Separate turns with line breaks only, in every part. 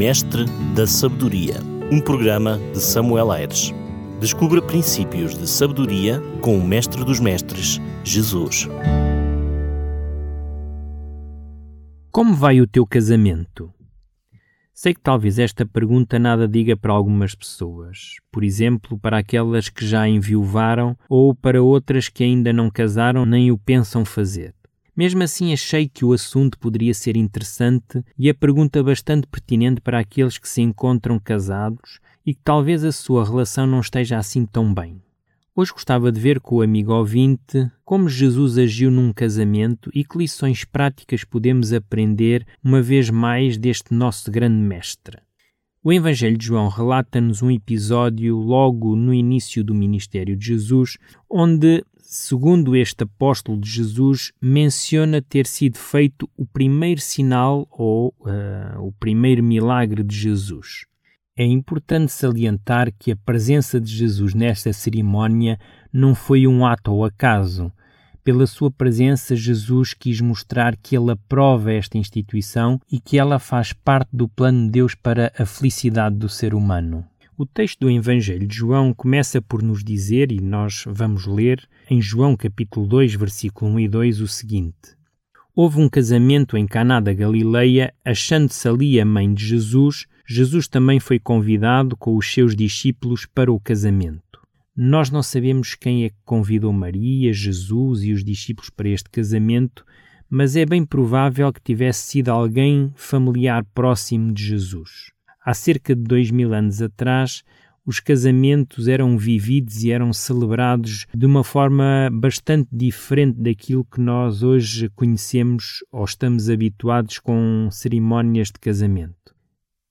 Mestre da Sabedoria, um programa de Samuel Aires. Descubra princípios de sabedoria com o Mestre dos Mestres, Jesus.
Como vai o teu casamento? Sei que talvez esta pergunta nada diga para algumas pessoas, por exemplo, para aquelas que já enviuvaram ou para outras que ainda não casaram nem o pensam fazer. Mesmo assim, achei que o assunto poderia ser interessante e a pergunta bastante pertinente para aqueles que se encontram casados e que talvez a sua relação não esteja assim tão bem. Hoje gostava de ver com o amigo ouvinte como Jesus agiu num casamento e que lições práticas podemos aprender uma vez mais deste nosso grande mestre. O Evangelho de João relata-nos um episódio logo no início do ministério de Jesus, onde segundo este apóstolo de Jesus, menciona ter sido feito o primeiro sinal ou uh, o primeiro milagre de Jesus. É importante salientar que a presença de Jesus nesta cerimónia não foi um ato ao acaso. Pela sua presença, Jesus quis mostrar que ele aprova esta instituição e que ela faz parte do plano de Deus para a felicidade do ser humano. O texto do Evangelho de João começa por nos dizer, e nós vamos ler, em João capítulo 2, versículo 1 e 2, o seguinte. Houve um casamento em Caná da Galileia, achando-se ali a mãe de Jesus, Jesus também foi convidado com os seus discípulos para o casamento. Nós não sabemos quem é que convidou Maria, Jesus e os discípulos para este casamento, mas é bem provável que tivesse sido alguém familiar próximo de Jesus há cerca de dois mil anos atrás, os casamentos eram vividos e eram celebrados de uma forma bastante diferente daquilo que nós hoje conhecemos ou estamos habituados com cerimónias de casamento.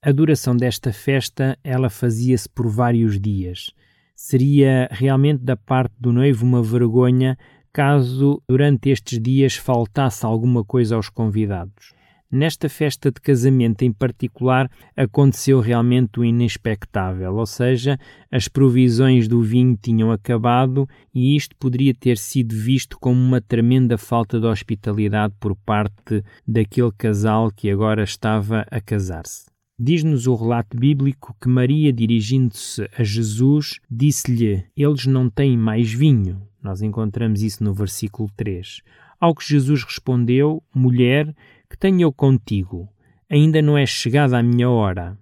A duração desta festa ela fazia-se por vários dias. Seria realmente da parte do noivo uma vergonha caso durante estes dias faltasse alguma coisa aos convidados. Nesta festa de casamento em particular, aconteceu realmente o inexpectável, ou seja, as provisões do vinho tinham acabado e isto poderia ter sido visto como uma tremenda falta de hospitalidade por parte daquele casal que agora estava a casar-se. Diz-nos o relato bíblico que Maria, dirigindo-se a Jesus, disse-lhe: Eles não têm mais vinho. Nós encontramos isso no versículo 3. Ao que Jesus respondeu: Mulher, que tenho eu contigo? Ainda não é chegada a minha hora.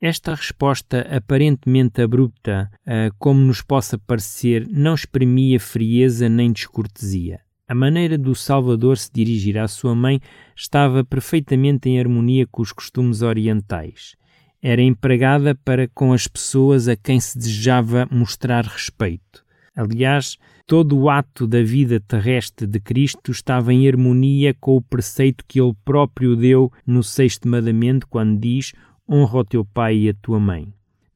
Esta resposta aparentemente abrupta, uh, como nos possa parecer, não exprimia frieza nem descortesia. A maneira do Salvador se dirigir à sua mãe estava perfeitamente em harmonia com os costumes orientais. Era empregada para com as pessoas a quem se desejava mostrar respeito. Aliás, todo o ato da vida terrestre de Cristo estava em harmonia com o preceito que ele próprio deu no sexto mandamento, quando diz: Honra o teu pai e a tua mãe.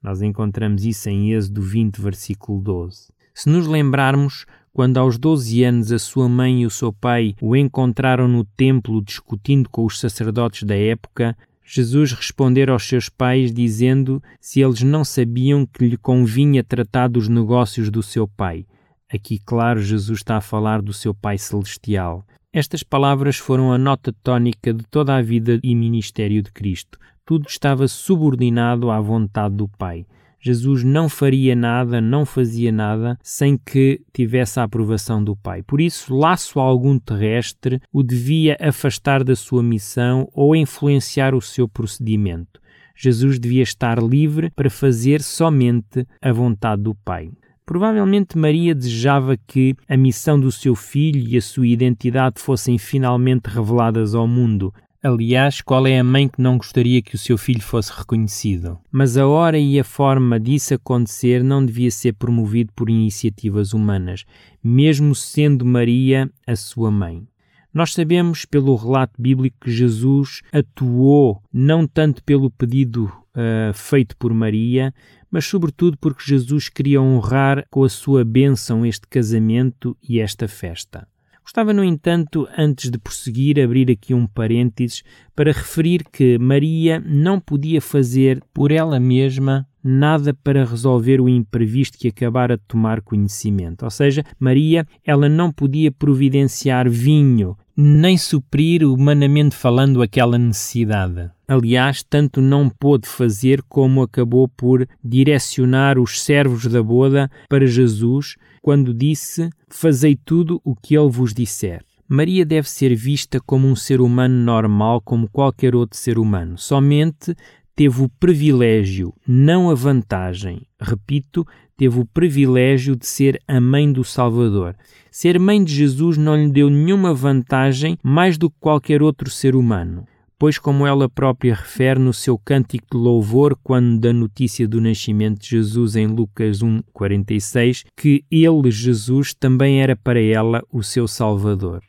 Nós encontramos isso em Êxodo 20, versículo 12. Se nos lembrarmos, quando aos 12 anos a sua mãe e o seu pai o encontraram no templo discutindo com os sacerdotes da época, Jesus responder aos seus pais dizendo se eles não sabiam que lhe convinha tratar dos negócios do seu pai. Aqui, claro, Jesus está a falar do seu Pai Celestial. Estas palavras foram a nota tónica de toda a vida e ministério de Cristo. Tudo estava subordinado à vontade do Pai. Jesus não faria nada, não fazia nada sem que tivesse a aprovação do Pai. Por isso, laço algum terrestre o devia afastar da sua missão ou influenciar o seu procedimento. Jesus devia estar livre para fazer somente a vontade do Pai. Provavelmente Maria desejava que a missão do seu filho e a sua identidade fossem finalmente reveladas ao mundo, Aliás, qual é a mãe que não gostaria que o seu filho fosse reconhecido? Mas a hora e a forma disso acontecer não devia ser promovido por iniciativas humanas, mesmo sendo Maria a sua mãe. Nós sabemos pelo relato bíblico que Jesus atuou não tanto pelo pedido uh, feito por Maria, mas sobretudo porque Jesus queria honrar com a sua bênção este casamento e esta festa. Gostava, no entanto, antes de prosseguir, abrir aqui um parênteses para referir que Maria não podia fazer por ela mesma nada para resolver o imprevisto que acabara de tomar conhecimento. Ou seja, Maria, ela não podia providenciar vinho nem suprir, humanamente falando, aquela necessidade. Aliás, tanto não pôde fazer como acabou por direcionar os servos da boda para Jesus quando disse: Fazei tudo o que ele vos disser. Maria deve ser vista como um ser humano normal, como qualquer outro ser humano. Somente teve o privilégio, não a vantagem, repito, teve o privilégio de ser a mãe do Salvador. Ser mãe de Jesus não lhe deu nenhuma vantagem mais do que qualquer outro ser humano. Pois, como ela própria refere no seu cântico de louvor, quando da notícia do nascimento de Jesus em Lucas 1,46, que ele, Jesus, também era para ela o seu Salvador.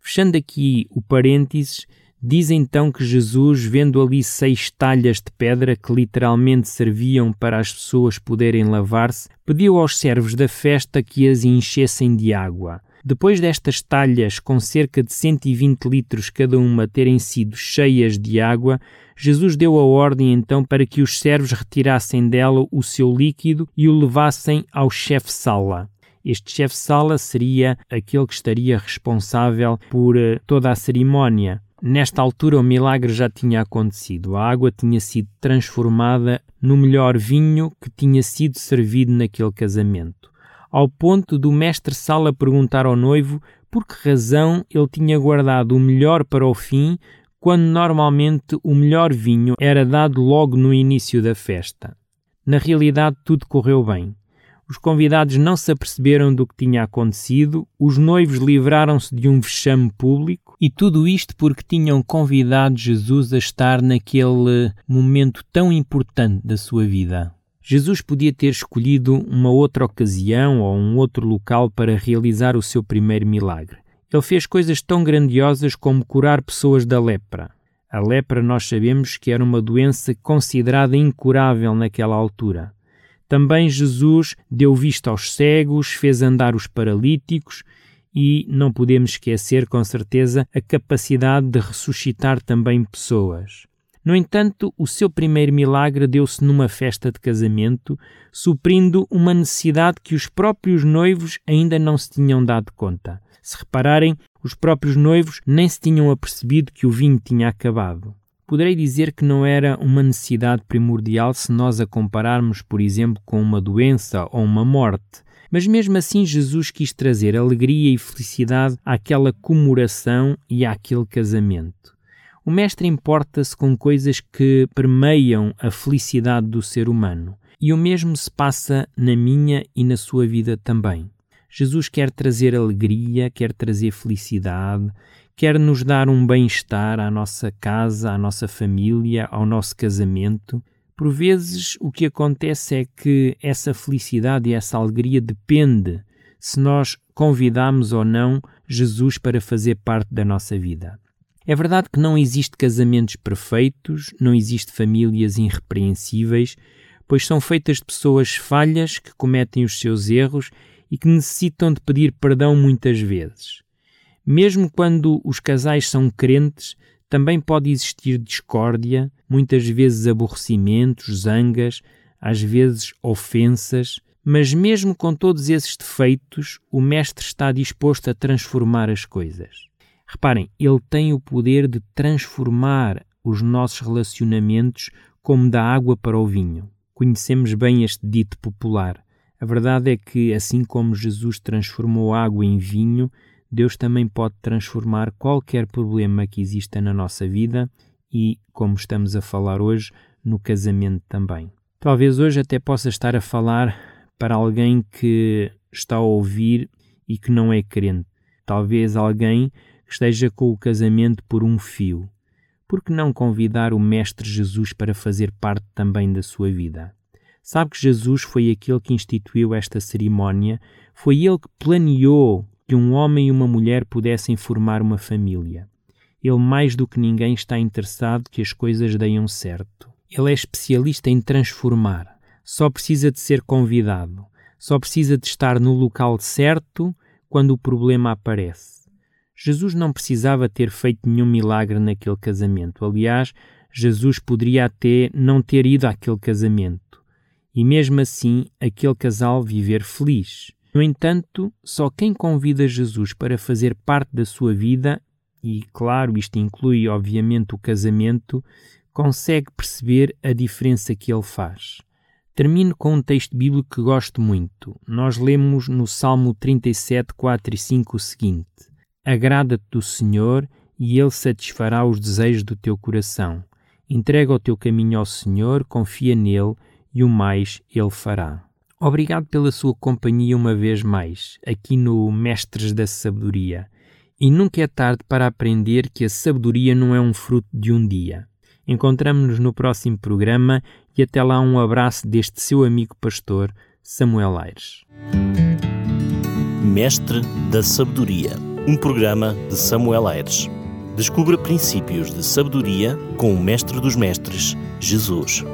Fechando aqui o parênteses, Diz então que Jesus, vendo ali seis talhas de pedra que literalmente serviam para as pessoas poderem lavar-se, pediu aos servos da festa que as enchessem de água. Depois destas talhas, com cerca de 120 litros cada uma terem sido cheias de água, Jesus deu a ordem então para que os servos retirassem dela o seu líquido e o levassem ao chefe-sala. Este chefe-sala seria aquele que estaria responsável por uh, toda a cerimónia. Nesta altura, o milagre já tinha acontecido. A água tinha sido transformada no melhor vinho que tinha sido servido naquele casamento, ao ponto do mestre-sala perguntar ao noivo por que razão ele tinha guardado o melhor para o fim, quando normalmente o melhor vinho era dado logo no início da festa. Na realidade, tudo correu bem. Os convidados não se aperceberam do que tinha acontecido, os noivos livraram-se de um vexame público e tudo isto porque tinham convidado Jesus a estar naquele momento tão importante da sua vida. Jesus podia ter escolhido uma outra ocasião ou um outro local para realizar o seu primeiro milagre. Ele fez coisas tão grandiosas como curar pessoas da lepra. A lepra, nós sabemos que era uma doença considerada incurável naquela altura. Também Jesus deu vista aos cegos, fez andar os paralíticos e não podemos esquecer, com certeza, a capacidade de ressuscitar também pessoas. No entanto, o seu primeiro milagre deu-se numa festa de casamento, suprindo uma necessidade que os próprios noivos ainda não se tinham dado conta. Se repararem, os próprios noivos nem se tinham apercebido que o vinho tinha acabado. Poderei dizer que não era uma necessidade primordial se nós a compararmos, por exemplo, com uma doença ou uma morte. Mas mesmo assim, Jesus quis trazer alegria e felicidade àquela comemoração e àquele casamento. O Mestre importa-se com coisas que permeiam a felicidade do ser humano. E o mesmo se passa na minha e na sua vida também. Jesus quer trazer alegria, quer trazer felicidade, quer nos dar um bem-estar à nossa casa, à nossa família, ao nosso casamento. Por vezes, o que acontece é que essa felicidade e essa alegria depende se nós convidamos ou não Jesus para fazer parte da nossa vida. É verdade que não existe casamentos perfeitos, não existe famílias irrepreensíveis, pois são feitas de pessoas falhas que cometem os seus erros e que necessitam de pedir perdão muitas vezes. Mesmo quando os casais são crentes, também pode existir discórdia, muitas vezes aborrecimentos, zangas, às vezes ofensas, mas mesmo com todos esses defeitos, o Mestre está disposto a transformar as coisas. Reparem, ele tem o poder de transformar os nossos relacionamentos como da água para o vinho. Conhecemos bem este dito popular. A verdade é que, assim como Jesus transformou água em vinho, Deus também pode transformar qualquer problema que exista na nossa vida e, como estamos a falar hoje, no casamento também. Talvez hoje até possa estar a falar para alguém que está a ouvir e que não é crente. Talvez alguém que esteja com o casamento por um fio. Por que não convidar o Mestre Jesus para fazer parte também da sua vida? Sabe que Jesus foi aquele que instituiu esta cerimónia, foi ele que planeou que um homem e uma mulher pudessem formar uma família. Ele, mais do que ninguém, está interessado que as coisas deem certo. Ele é especialista em transformar. Só precisa de ser convidado. Só precisa de estar no local certo quando o problema aparece. Jesus não precisava ter feito nenhum milagre naquele casamento. Aliás, Jesus poderia até não ter ido àquele casamento. E mesmo assim, aquele casal viver feliz. No entanto, só quem convida Jesus para fazer parte da sua vida e, claro, isto inclui, obviamente, o casamento, consegue perceber a diferença que ele faz. Termino com um texto bíblico que gosto muito. Nós lemos no Salmo 37, 4 e 5 o seguinte: Agrada-te do Senhor e Ele satisfará os desejos do teu coração. Entrega o teu caminho ao Senhor, confia nele e o mais Ele fará. Obrigado pela sua companhia uma vez mais, aqui no Mestres da Sabedoria. E nunca é tarde para aprender que a sabedoria não é um fruto de um dia. Encontramos-nos no próximo programa e até lá um abraço deste seu amigo pastor, Samuel Aires.
Mestre da Sabedoria, um programa de Samuel Aires. Descubra princípios de sabedoria com o Mestre dos Mestres, Jesus.